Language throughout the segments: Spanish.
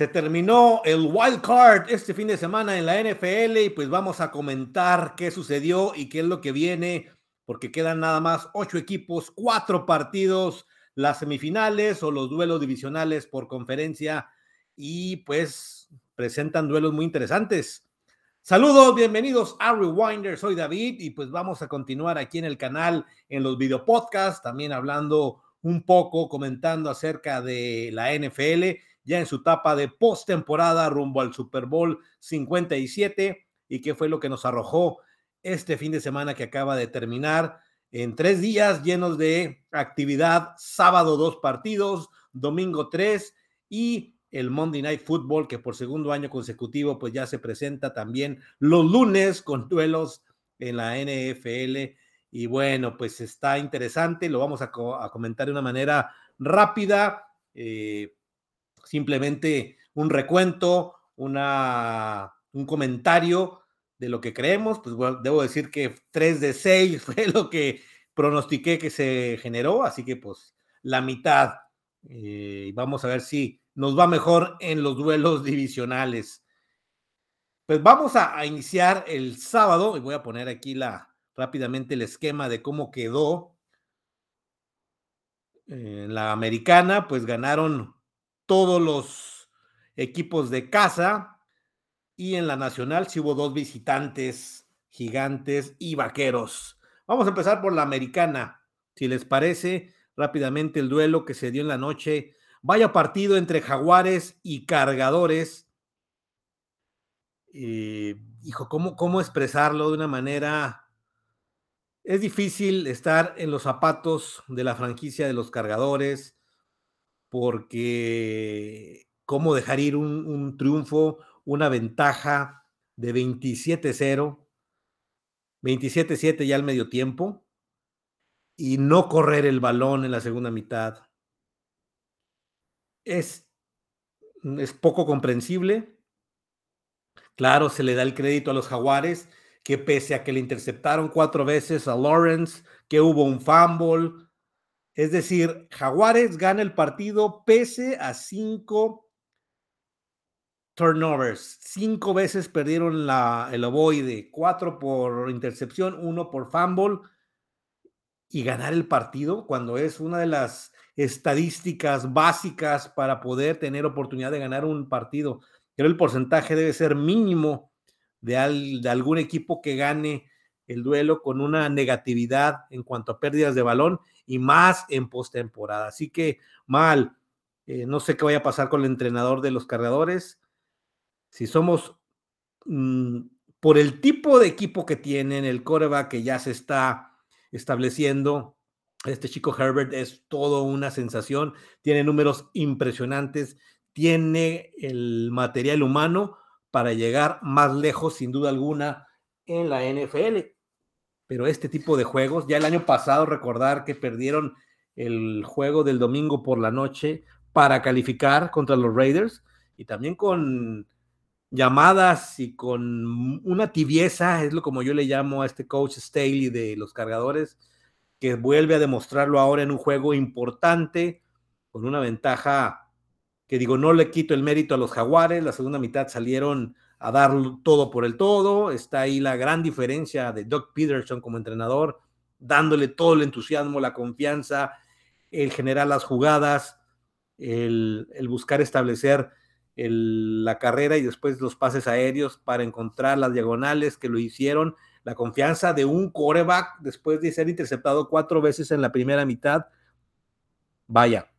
Se terminó el wild card este fin de semana en la NFL y pues vamos a comentar qué sucedió y qué es lo que viene, porque quedan nada más ocho equipos, cuatro partidos, las semifinales o los duelos divisionales por conferencia y pues presentan duelos muy interesantes. Saludos, bienvenidos a Rewinder, soy David y pues vamos a continuar aquí en el canal en los video podcasts, también hablando un poco, comentando acerca de la NFL ya en su etapa de postemporada rumbo al Super Bowl 57 y qué fue lo que nos arrojó este fin de semana que acaba de terminar en tres días llenos de actividad, sábado dos partidos, domingo tres y el Monday Night Football que por segundo año consecutivo pues ya se presenta también los lunes con duelos en la NFL y bueno pues está interesante, lo vamos a, comentar de una manera rápida. Eh, simplemente un recuento, una, un comentario de lo que creemos, pues debo decir que 3 de 6 fue lo que pronostiqué que se generó, así que pues la mitad. Eh, vamos a ver si nos va mejor en los duelos divisionales. Pues vamos a, iniciar el sábado y voy a poner aquí la, rápidamente el esquema de cómo quedó. En la americana, pues ganaron todos los equipos de casa y en la nacional sí hubo dos visitantes, gigantes y vaqueros. Vamos a empezar por la americana. Si les parece, rápidamente el duelo que se dio en la noche. Vaya partido entre jaguares y cargadores. Eh, hijo, ¿cómo, ¿cómo expresarlo de una manera? Es difícil estar en los zapatos de la franquicia de los cargadores porque cómo dejar ir un, triunfo, una ventaja de 27-0, 27-7 ya al medio tiempo, y no correr el balón en la segunda mitad. Es, es poco comprensible. Claro, se le da el crédito a los jaguares, que pese a que le interceptaron cuatro veces a Lawrence, que hubo un fumble, es decir, Jaguares gana el partido pese a cinco turnovers. Cinco veces perdieron la, el ovoide, cuatro por intercepción, uno por fumble. Y ganar el partido cuando es una de las estadísticas básicas para poder tener oportunidad de ganar un partido. Pero el porcentaje debe ser mínimo de, de algún equipo que gane el duelo con una negatividad en cuanto a pérdidas de balón y más en postemporada. Así que mal, eh, no sé qué vaya a pasar con el entrenador de los cargadores. Si somos mm, por el tipo de equipo que tienen, el coreback que ya se está estableciendo, este chico Herbert es todo una sensación, tiene números impresionantes, tiene el material humano para llegar más lejos, sin duda alguna, en la NFL pero este tipo de juegos, ya el año pasado recordar que perdieron el juego del domingo por la noche para calificar contra los Raiders y también con llamadas y con una tibieza, es lo como yo le llamo a este coach Staley de los cargadores, que vuelve a demostrarlo ahora en un juego importante, con una ventaja que digo, no le quito el mérito a los jaguares, la segunda mitad salieron a dar todo por el todo. Está ahí la gran diferencia de Doug Peterson como entrenador, dándole todo el entusiasmo, la confianza, el generar las jugadas, el, buscar establecer la carrera y después los pases aéreos para encontrar las diagonales que lo hicieron. La confianza de un coreback después de ser interceptado cuatro veces en la primera mitad. Vaya,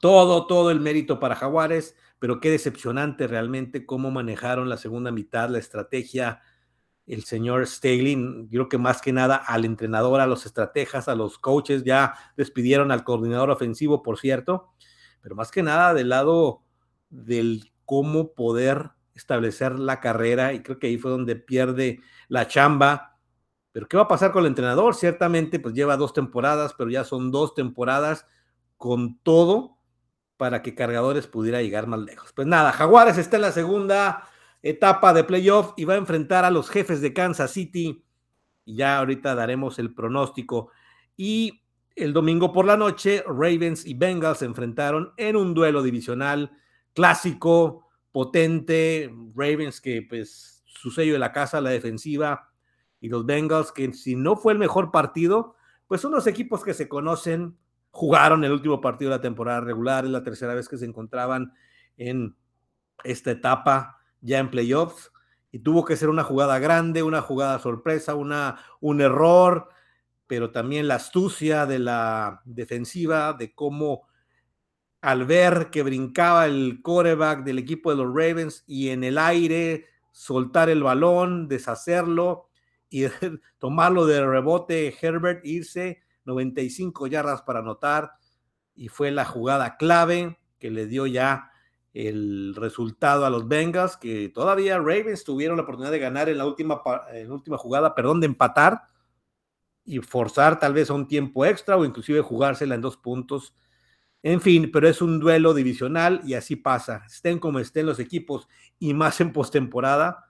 todo, todo el mérito para Jaguares pero qué decepcionante realmente cómo manejaron la segunda mitad, la estrategia, el señor Staley, creo que más que nada al entrenador, a los estrategas, a los coaches, ya despidieron al coordinador ofensivo, por cierto, pero más que nada del lado del cómo poder establecer la carrera, y creo que ahí fue donde pierde la chamba. Pero ¿qué va a pasar con el entrenador? Ciertamente, pues lleva dos temporadas, pero ya son dos temporadas con todo para que Cargadores pudiera llegar más lejos. Pues nada, Jaguares está en la segunda etapa de playoff y va a enfrentar a los jefes de Kansas City. Y ya ahorita daremos el pronóstico. Y el domingo por la noche, Ravens y Bengals se enfrentaron en un duelo divisional clásico, potente, Ravens que pues su sello de la casa, la defensiva, y los Bengals que si no fue el mejor partido, pues son los equipos que se conocen, jugaron el último partido de la temporada regular, es la tercera vez que se encontraban en esta etapa ya en playoffs y tuvo que ser una jugada grande, una jugada sorpresa, una, un error, pero también la astucia de la defensiva, de cómo al ver que brincaba el coreback del equipo de los Ravens y en el aire soltar el balón, deshacerlo y tomarlo de rebote, Herbert irse 95 yardas para anotar y fue la jugada clave que le dio ya el resultado a los Bengals, que todavía Ravens tuvieron la oportunidad de ganar en la última, en última jugada, perdón, de empatar y forzar tal vez a un tiempo extra o inclusive jugársela en dos puntos. En fin, pero es un duelo divisional y así pasa. Estén como estén los equipos y más en postemporada,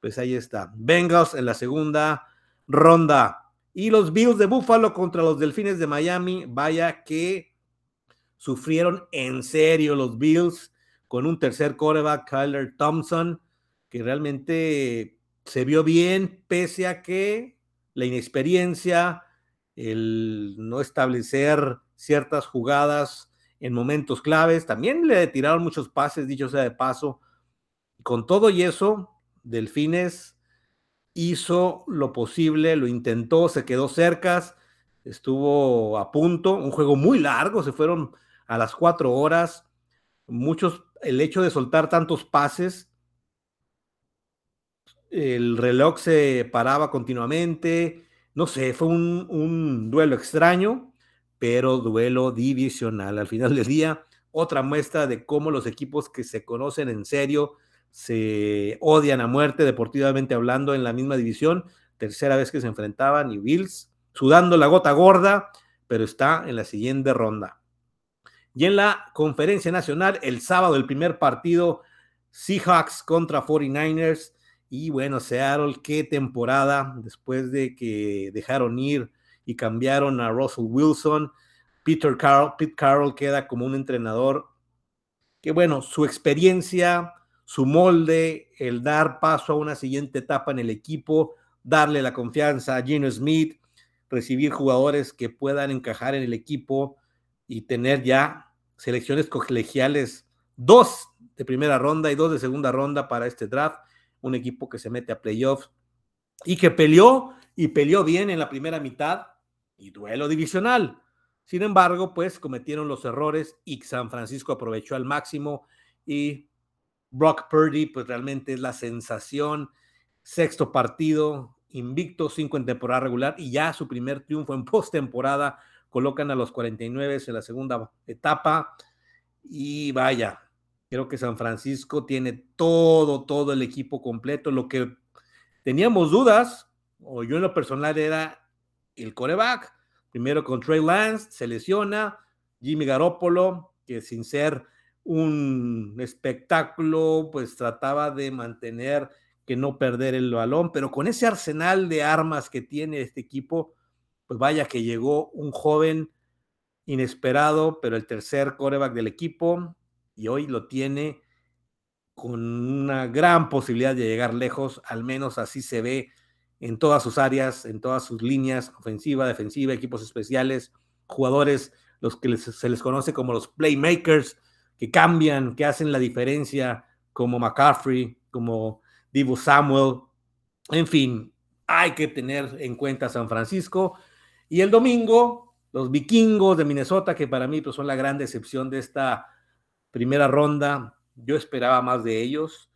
pues ahí está. Bengals en la segunda ronda. Y los Bills de Buffalo contra los Delfines de Miami. Vaya que sufrieron en serio los Bills con un tercer coreback, Kyler Thompson, que realmente se vio bien, pese a que la inexperiencia, el no establecer ciertas jugadas en momentos claves, también le tiraron muchos pases, dicho sea de paso. Con todo y eso, Delfines hizo lo posible, lo intentó, se quedó cerca, estuvo a punto, un juego muy largo, se fueron a las cuatro horas, muchos el hecho de soltar tantos pases, el reloj se paraba continuamente, no sé, fue un, duelo extraño, pero duelo divisional. Al final del día, otra muestra de cómo los equipos que se conocen en serio se odian a muerte deportivamente hablando en la misma división. Tercera vez que se enfrentaban y Bills sudando la gota gorda, pero está en la siguiente ronda. Y en la conferencia nacional, el sábado, el primer partido, Seahawks contra 49ers. Y bueno, Seattle, qué temporada después de que dejaron ir y cambiaron a Russell Wilson. Peter Carroll, Pete Carroll queda como un entrenador que, bueno, su experiencia, su molde, el dar paso a una siguiente etapa en el equipo, darle la confianza a Gino Smith, recibir jugadores que puedan encajar en el equipo y tener ya selecciones colegiales, dos de primera ronda y dos de segunda ronda para este draft, un equipo que se mete a playoffs y que peleó y peleó bien en la primera mitad y duelo divisional. Sin embargo, pues cometieron los errores y San Francisco aprovechó al máximo y Brock Purdy, pues realmente es la sensación. Sexto partido, invicto, cinco en temporada regular y ya su primer triunfo en postemporada colocan a los 49 en la segunda etapa y vaya, creo que San Francisco tiene todo, todo el equipo completo. Lo que teníamos dudas, o yo en lo personal, era el coreback. Primero con Trey Lance, se lesiona. Jimmy Garoppolo, que sin ser un espectáculo, pues trataba de mantener que no perder el balón, pero con ese arsenal de armas que tiene este equipo, pues vaya que llegó un joven inesperado, pero el tercer coreback del equipo y hoy lo tiene con una gran posibilidad de llegar lejos, al menos así se ve en todas sus áreas, en todas sus líneas, ofensiva, defensiva, equipos especiales, jugadores, los que se les conoce como los playmakers, que cambian, que hacen la diferencia, como McCaffrey, como Divo Samuel, en fin, hay que tener en cuenta San Francisco y el domingo, los vikingos de Minnesota, que para mí pues, son la gran decepción de esta primera ronda, yo esperaba más de ellos.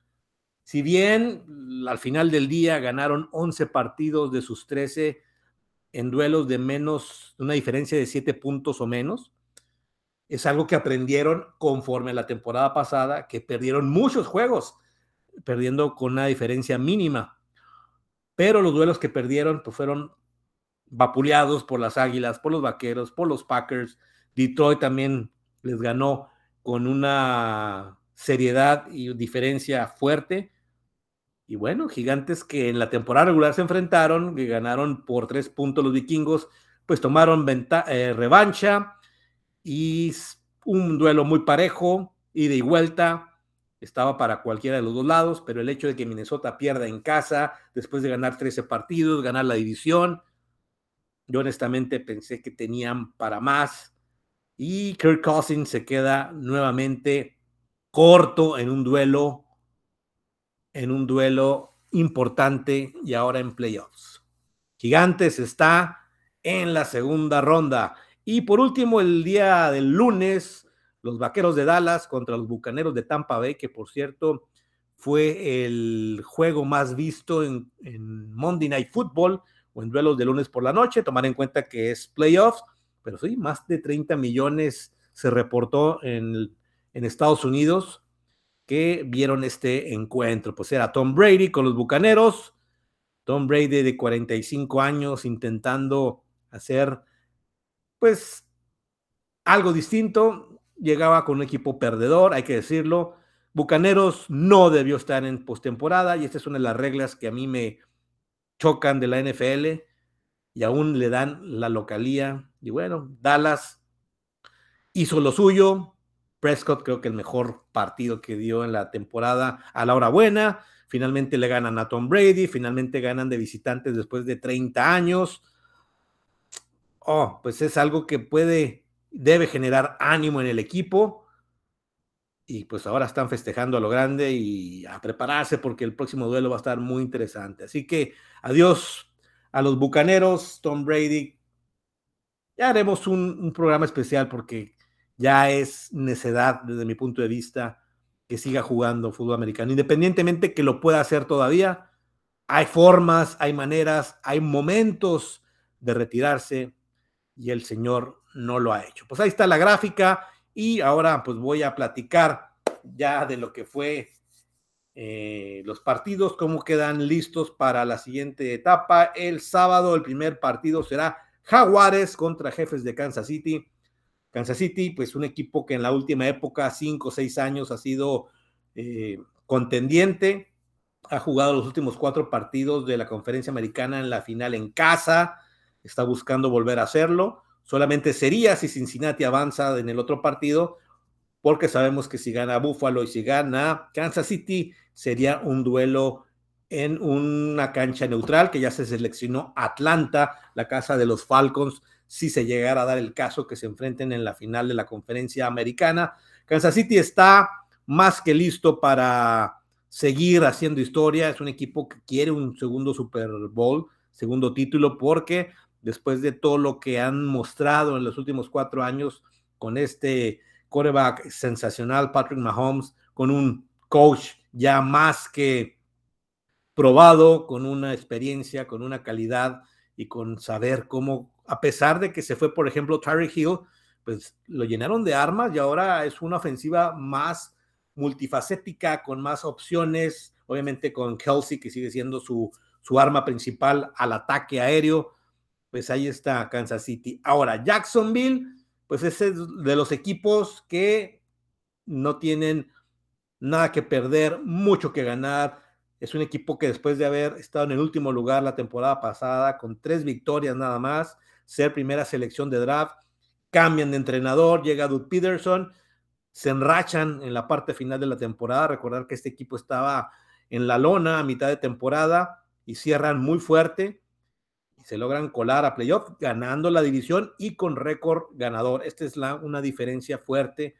Si bien al final del día ganaron 11 partidos de sus 13 en duelos de menos, una diferencia de 7 puntos o menos, es algo que aprendieron conforme a la temporada pasada, que perdieron muchos juegos, perdiendo con una diferencia mínima. Pero los duelos que perdieron pues, fueron vapuleados por las Águilas, por los Vaqueros, por los Packers. Detroit también les ganó con una seriedad y diferencia fuerte. Y bueno, gigantes que en la temporada regular se enfrentaron, que ganaron por tres puntos los vikingos, pues tomaron eh, revancha y un duelo muy parejo, ida y vuelta. estaba para cualquiera de los dos lados, pero el hecho de que Minnesota pierda en casa, después de ganar 13 partidos, ganar la división, yo honestamente pensé que tenían para más. Y Kirk Cousins se queda nuevamente corto en un duelo, en un duelo importante y ahora en playoffs. Gigantes está en la segunda ronda. Y por último, el día del lunes, los Vaqueros de Dallas contra los Bucaneros de Tampa Bay, que por cierto fue el juego más visto en, Monday Night Football o en duelos de lunes por la noche, tomar en cuenta que es playoffs, pero sí, más de 30 millones se reportó en, en Estados Unidos que vieron este encuentro. Pues era Tom Brady con los Bucaneros, Tom Brady de 45 años intentando hacer pues algo distinto, llegaba con un equipo perdedor, hay que decirlo. Bucaneros no debió estar en postemporada y esta es una de las reglas que a mí me chocan de la NFL y aún le dan la localía. Y bueno, Dallas hizo lo suyo. Prescott creo que el mejor partido que dio en la temporada a la hora buena. Finalmente le ganan a Tom Brady, finalmente ganan de visitantes después de 30 años. Oh, pues es algo que puede debe generar ánimo en el equipo. Y pues ahora están festejando a lo grande y a prepararse porque el próximo duelo va a estar muy interesante. Así que adiós a los Bucaneros, Tom Brady. Ya haremos un, programa especial porque ya es necedad desde mi punto de vista que siga jugando fútbol americano, independientemente que lo pueda hacer todavía. Hay formas, hay maneras, hay momentos de retirarse y el señor no lo ha hecho. Pues ahí está la gráfica y ahora pues voy a platicar ya de lo que fue eh, los partidos, cómo quedan listos para la siguiente etapa. El sábado el primer partido será Jaguares contra Jefes de Kansas City. Kansas City, pues un equipo que en la última época, cinco o seis años, ha sido eh, contendiente, ha jugado los últimos cuatro partidos de la conferencia americana en la final en casa, está buscando volver a hacerlo. Solamente sería si Cincinnati avanza en el otro partido, porque sabemos que si gana Buffalo y si gana Kansas City, sería un duelo en una cancha neutral que ya se seleccionó Atlanta, la casa de los Falcons, si se llegara a dar el caso que se enfrenten en la final de la conferencia americana. Kansas City está más que listo para seguir haciendo historia. Es un equipo que quiere un segundo Super Bowl, segundo título, porque después de todo lo que han mostrado en los últimos cuatro años con este quarterback sensacional, Patrick Mahomes, con un coach ya más que probado, con una experiencia, con una calidad y con saber cómo, a pesar de que se fue, por ejemplo, Tyreek Hill, pues lo llenaron de armas y ahora es una ofensiva más multifacética, con más opciones, obviamente con Kelsey, que sigue siendo su, su arma principal al ataque aéreo, pues ahí está Kansas City. Ahora, Jacksonville, pues es de los equipos que no tienen nada que perder, mucho que ganar. Es un equipo que después de haber estado en el último lugar la temporada pasada, con tres victorias nada más, ser primera selección de draft, cambian de entrenador, llega Doug Peterson, se enrachan en la parte final de la temporada. Recordar que este equipo estaba en la lona a mitad de temporada y cierran muy fuerte se logran colar a playoff ganando la división y con récord ganador. Esta es la, una diferencia fuerte.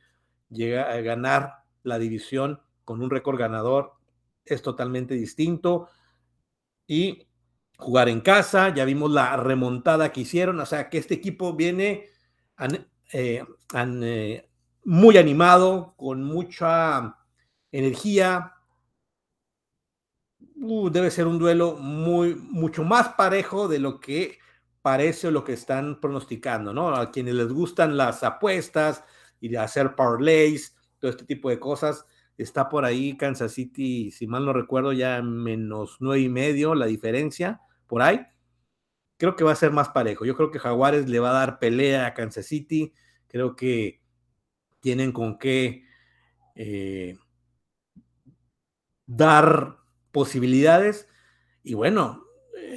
Llega a ganar la división con un récord ganador es totalmente distinto. Y jugar en casa, ya vimos la remontada que hicieron, o sea que este equipo viene eh, eh, muy animado, con mucha energía, Uh, debe ser un duelo muy, mucho más parejo de lo que parece o lo que están pronosticando, ¿no? A quienes les gustan las apuestas y hacer parlays, todo este tipo de cosas, está por ahí Kansas City, si mal no recuerdo, ya menos nueve y medio la diferencia, por ahí. Creo que va a ser más parejo. Yo creo que Jaguares le va a dar pelea a Kansas City. Creo que tienen con qué eh, dar posibilidades. Y bueno,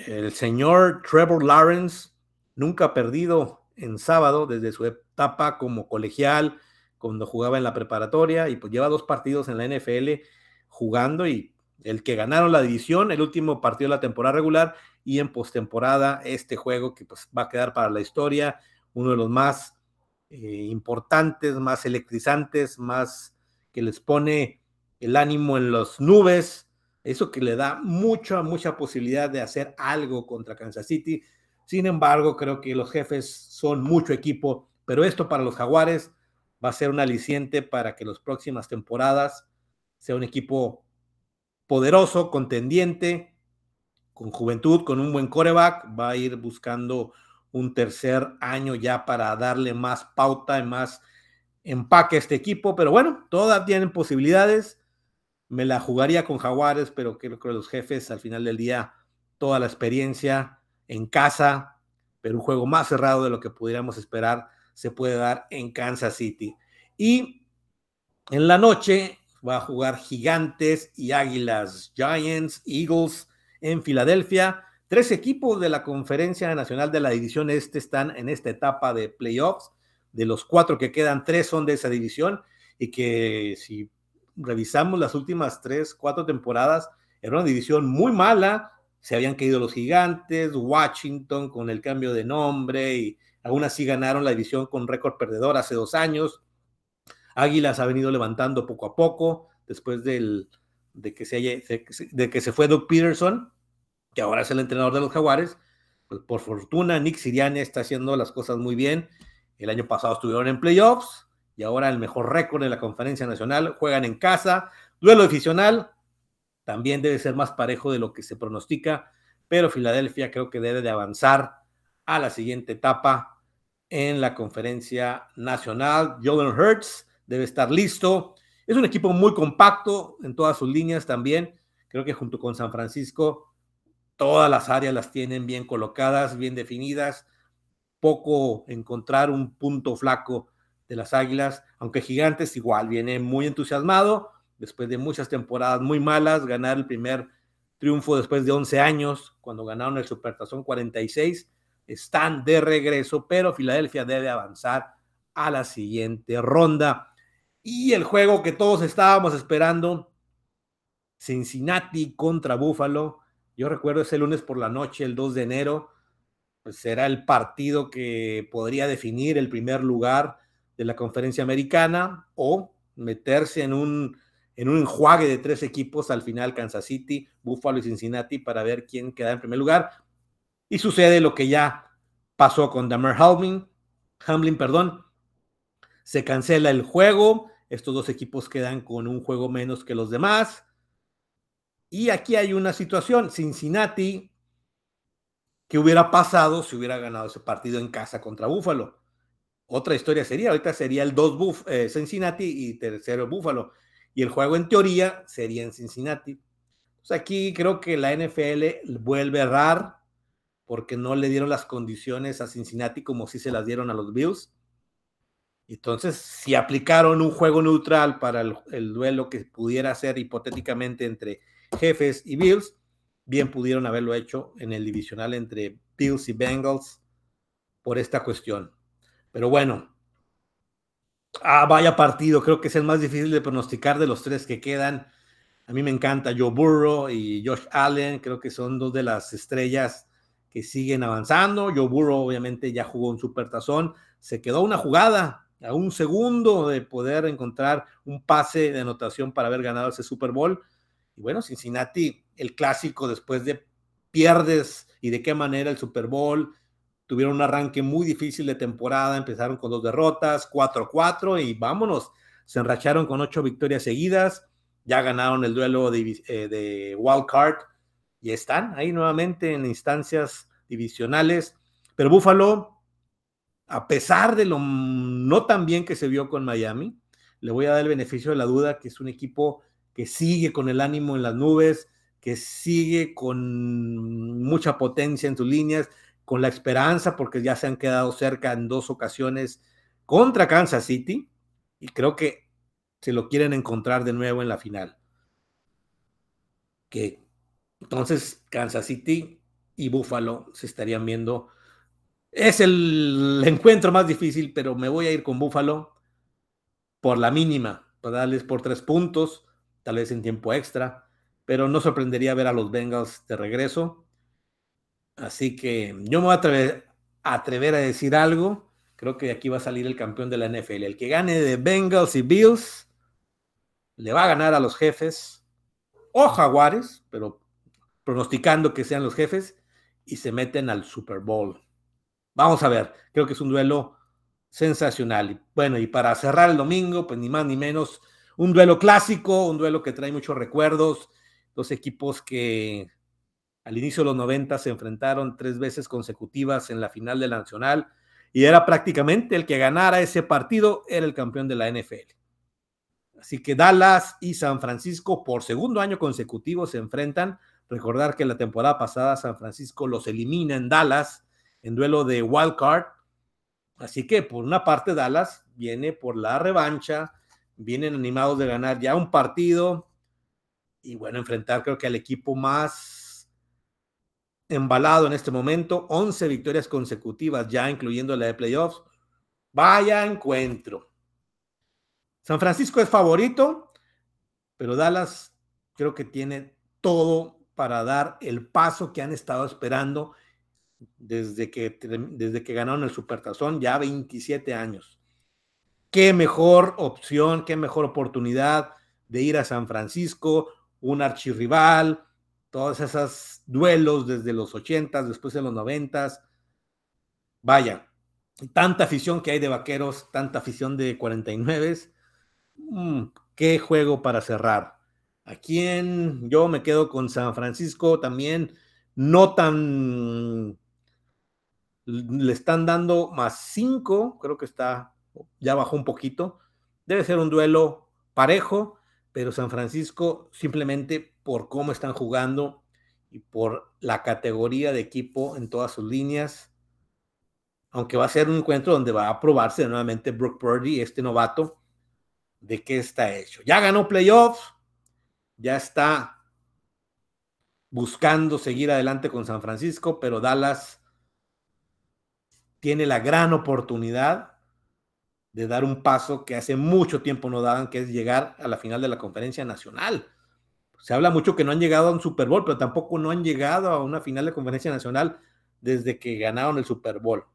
el señor Trevor Lawrence nunca ha perdido en sábado desde su etapa como colegial, cuando jugaba en la preparatoria y pues lleva dos partidos en la NFL jugando y el que ganaron la división, el último partido de la temporada regular y en postemporada este juego que pues va a quedar para la historia, uno de los más eh, importantes, más electrizantes, más que les pone el ánimo en las nubes, eso que le da mucha, mucha posibilidad de hacer algo contra Kansas City. Sin embargo, creo que los jefes son mucho equipo, pero esto para los jaguares va a ser un aliciente para que las próximas temporadas sea un equipo poderoso, contendiente, con juventud, con un buen coreback, va a ir buscando un tercer año ya para darle más pauta y más empaque a este equipo, pero bueno, todas tienen posibilidades. Me la jugaría con Jaguares, pero creo que los jefes al final del día, toda la experiencia en casa, pero un juego más cerrado de lo que pudiéramos esperar se puede dar en Kansas City. Y en la noche va a jugar Gigantes y Águilas, Giants, Eagles en Filadelfia. Tres equipos de la Conferencia Nacional de la División Este están en esta etapa de playoffs. De los cuatro que quedan, tres son de esa división y que si revisamos las últimas tres, cuatro temporadas, era una división muy mala. Se habían caído los gigantes, Washington con el cambio de nombre y aún así ganaron la división con récord perdedor hace dos años. Águilas ha venido levantando poco a poco después del, de, que se de que se fue Doug Peterson, que ahora es el entrenador de los Jaguares. Pues por fortuna, Nick Sirianni está haciendo las cosas muy bien. El año pasado estuvieron en playoffs y ahora el mejor récord en la conferencia nacional. Juegan en casa. Duelo divisional también debe ser más parejo de lo que se pronostica, pero Filadelfia creo que debe de avanzar a la siguiente etapa en la conferencia nacional. Jordan Hurts debe estar listo. Es un equipo muy compacto en todas sus líneas también. Creo que junto con San Francisco, todas las áreas las tienen bien colocadas, bien definidas. Poco encontrar un punto flaco de las Águilas, aunque Gigantes igual viene muy entusiasmado, después de muchas temporadas muy malas, ganar el primer triunfo después de 11 años, cuando ganaron el Supertazón 46, están de regreso, pero Filadelfia debe avanzar a la siguiente ronda. Y el juego que todos estábamos esperando, Cincinnati contra Buffalo. Yo recuerdo ese lunes por la noche, el 2 de enero, pues será el partido que podría definir el primer lugar de la conferencia americana o meterse en un, en un enjuague de tres equipos al final, Kansas City, Buffalo y Cincinnati, para ver quién queda en primer lugar. Y sucede lo que ya pasó con Damer Hamlin, Hamlin, perdón, se cancela el juego, estos dos equipos quedan con un juego menos que los demás. Y aquí hay una situación, Cincinnati, ¿qué hubiera pasado si hubiera ganado ese partido en casa contra Búfalo? Otra historia sería, ahorita sería el 2 eh, Cincinnati y tercero Búfalo. Y el juego en teoría sería en Cincinnati. Pues aquí creo que la NFL vuelve a errar porque no le dieron las condiciones a Cincinnati como si se las dieron a los Bills. Entonces, si aplicaron un juego neutral para el, duelo que pudiera ser hipotéticamente entre jefes y Bills, bien pudieron haberlo hecho en el divisional entre Bills y Bengals por esta cuestión. Pero bueno, ah, vaya partido, creo que es el más difícil de pronosticar de los tres que quedan. A mí me encanta Joe Burrow y Josh Allen, creo que son dos de las estrellas que siguen avanzando. Joe Burrow obviamente ya jugó un supertazón, se quedó una jugada a un segundo de poder encontrar un pase de anotación para haber ganado ese Super Bowl. Y bueno, Cincinnati, el clásico después de pierdes y de qué manera el Super Bowl. Tuvieron un arranque muy difícil de temporada, empezaron con dos derrotas, 4-4 y vámonos, se enracharon con ocho victorias seguidas, ya ganaron el duelo de, eh, de wild card y están ahí nuevamente en instancias divisionales. Pero Buffalo a pesar de lo no tan bien que se vio con Miami, le voy a dar el beneficio de la duda que es un equipo que sigue con el ánimo en las nubes, que sigue con mucha potencia en sus líneas, con la esperanza, porque ya se han quedado cerca en dos ocasiones contra Kansas City, y creo que se lo quieren encontrar de nuevo en la final. Que entonces Kansas City y Buffalo se estarían viendo es el encuentro más difícil, pero me voy a ir con Búfalo. por la mínima, para darles por tres puntos, tal vez en tiempo extra, pero no sorprendería ver a los Bengals de regreso. Así que yo me voy a atrever, a decir algo. Creo que aquí va a salir el campeón de la NFL. El que gane de Bengals y Bills le va a ganar a los jefes o Jaguares, pero pronosticando que sean los jefes y se meten al Super Bowl. Vamos a ver, creo que es un duelo sensacional. Bueno, y para cerrar el domingo, pues ni más ni menos, un duelo clásico, un duelo que trae muchos recuerdos, dos equipos que al inicio de los 90 se enfrentaron tres veces consecutivas en la final de la Nacional y era prácticamente el que ganara ese partido, era el campeón de la NFL. Así que Dallas y San Francisco por segundo año consecutivo se enfrentan. Recordar que la temporada pasada San Francisco los elimina en Dallas en duelo de wild card. Así que por una parte Dallas viene por la revancha, vienen animados de ganar ya un partido y bueno, enfrentar creo que al equipo más embalado en este momento, 11 victorias consecutivas ya incluyendo la de playoffs. Vaya encuentro. San Francisco es favorito, pero Dallas creo que tiene todo para dar el paso que han estado esperando desde que, desde que ganaron el Supertazón, ya 27 años. Qué mejor opción, qué mejor oportunidad de ir a San Francisco, un archirrival, todos esos duelos desde los 80, después de los 90. Vaya, tanta afición que hay de vaqueros, tanta afición de 49. Mm, qué juego para cerrar. Aquí en yo me quedo con San Francisco también, no tan le están dando más 5, creo que está, ya bajó un poquito. Debe ser un duelo parejo, pero San Francisco simplemente por cómo están jugando y por la categoría de equipo en todas sus líneas, aunque va a ser un encuentro donde va a probarse nuevamente Brooke Purdy, este novato, de qué está hecho. Ya ganó playoffs, ya está buscando seguir adelante con San Francisco, pero Dallas tiene la gran oportunidad de dar un paso que hace mucho tiempo no daban, que es llegar a la final de la conferencia nacional. Se habla mucho que no han llegado a un Super Bowl, pero tampoco no han llegado a una final de conferencia nacional desde que ganaron el Super Bowl.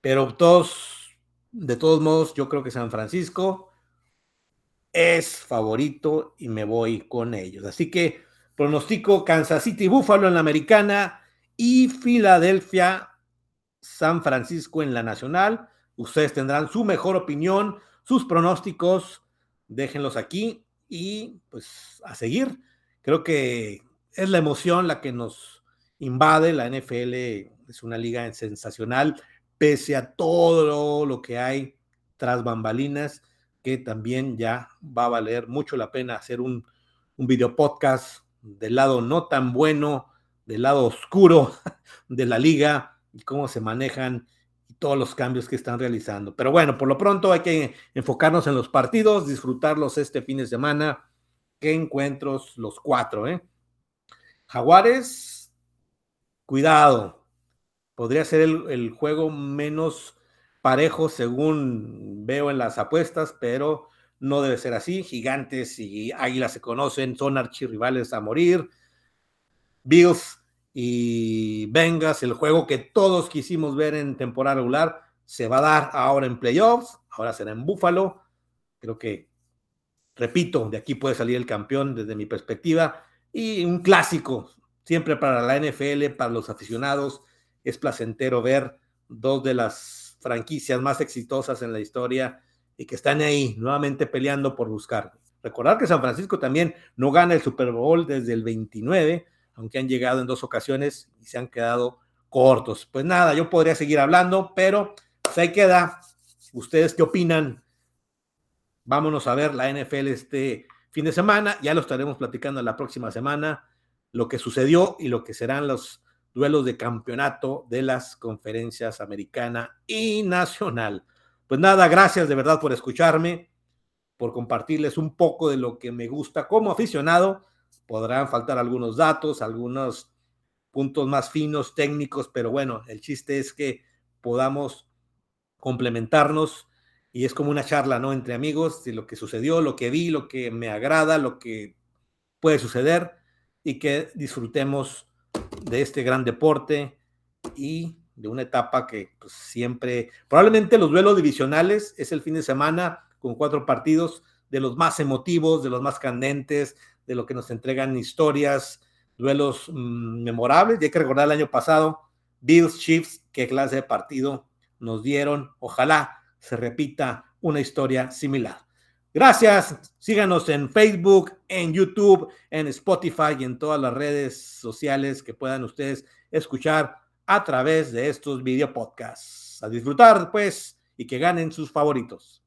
Pero todos, de todos modos, yo creo que San Francisco es favorito y me voy con ellos. Así que pronostico Kansas City Buffalo en la americana y Filadelfia San Francisco en la Nacional. Ustedes tendrán su mejor opinión, sus pronósticos, déjenlos aquí y pues a seguir. Creo que es la emoción la que nos invade. La NFL es una liga sensacional, pese a todo lo que hay tras bambalinas, que también ya va a valer mucho la pena hacer un, un video podcast del lado no tan bueno, del lado oscuro de la liga y cómo se manejan todos los cambios que están realizando. Pero bueno, por lo pronto hay que enfocarnos en los partidos, disfrutarlos este fin de semana. Qué encuentros los cuatro, ¿eh? Jaguares, cuidado. Podría ser el, el juego menos parejo según veo en las apuestas, pero no debe ser así. Gigantes y Águilas se conocen, son archirrivales a morir. Bills y vengas, el juego que todos quisimos ver en temporada regular, se va a dar ahora en playoffs, ahora será en Búfalo. Creo que, repito, de aquí puede salir el campeón desde mi perspectiva. Y un clásico, siempre para la NFL, para los aficionados, es placentero ver dos de las franquicias más exitosas en la historia y que están ahí nuevamente peleando por buscar. Recordar que San Francisco también no gana el Super Bowl desde el 29 aunque han llegado en dos ocasiones y se han quedado cortos. Pues nada, yo podría seguir hablando, pero pues ahí queda. ¿Ustedes qué opinan? Vámonos a ver la NFL este fin de semana. Ya lo estaremos platicando la próxima semana, lo que sucedió y lo que serán los duelos de campeonato de las conferencias americana y nacional. Pues nada, gracias de verdad por escucharme, por compartirles un poco de lo que me gusta como aficionado podrán faltar algunos datos, algunos puntos más finos, técnicos, pero bueno, el chiste es que podamos complementarnos y es como una charla, ¿no? Entre amigos de lo que sucedió, lo que vi, lo que me agrada, lo que puede suceder y que disfrutemos de este gran deporte y de una etapa que pues, siempre, probablemente los duelos divisionales es el fin de semana con cuatro partidos de los más emotivos, de los más candentes, de lo que nos entregan historias, duelos mmm, memorables. Y hay que recordar el año pasado, Bills Chiefs, qué clase de partido nos dieron. Ojalá se repita una historia similar. Gracias, síganos en Facebook, en YouTube, en Spotify y en todas las redes sociales que puedan ustedes escuchar a través de estos video podcasts. A disfrutar, pues, y que ganen sus favoritos.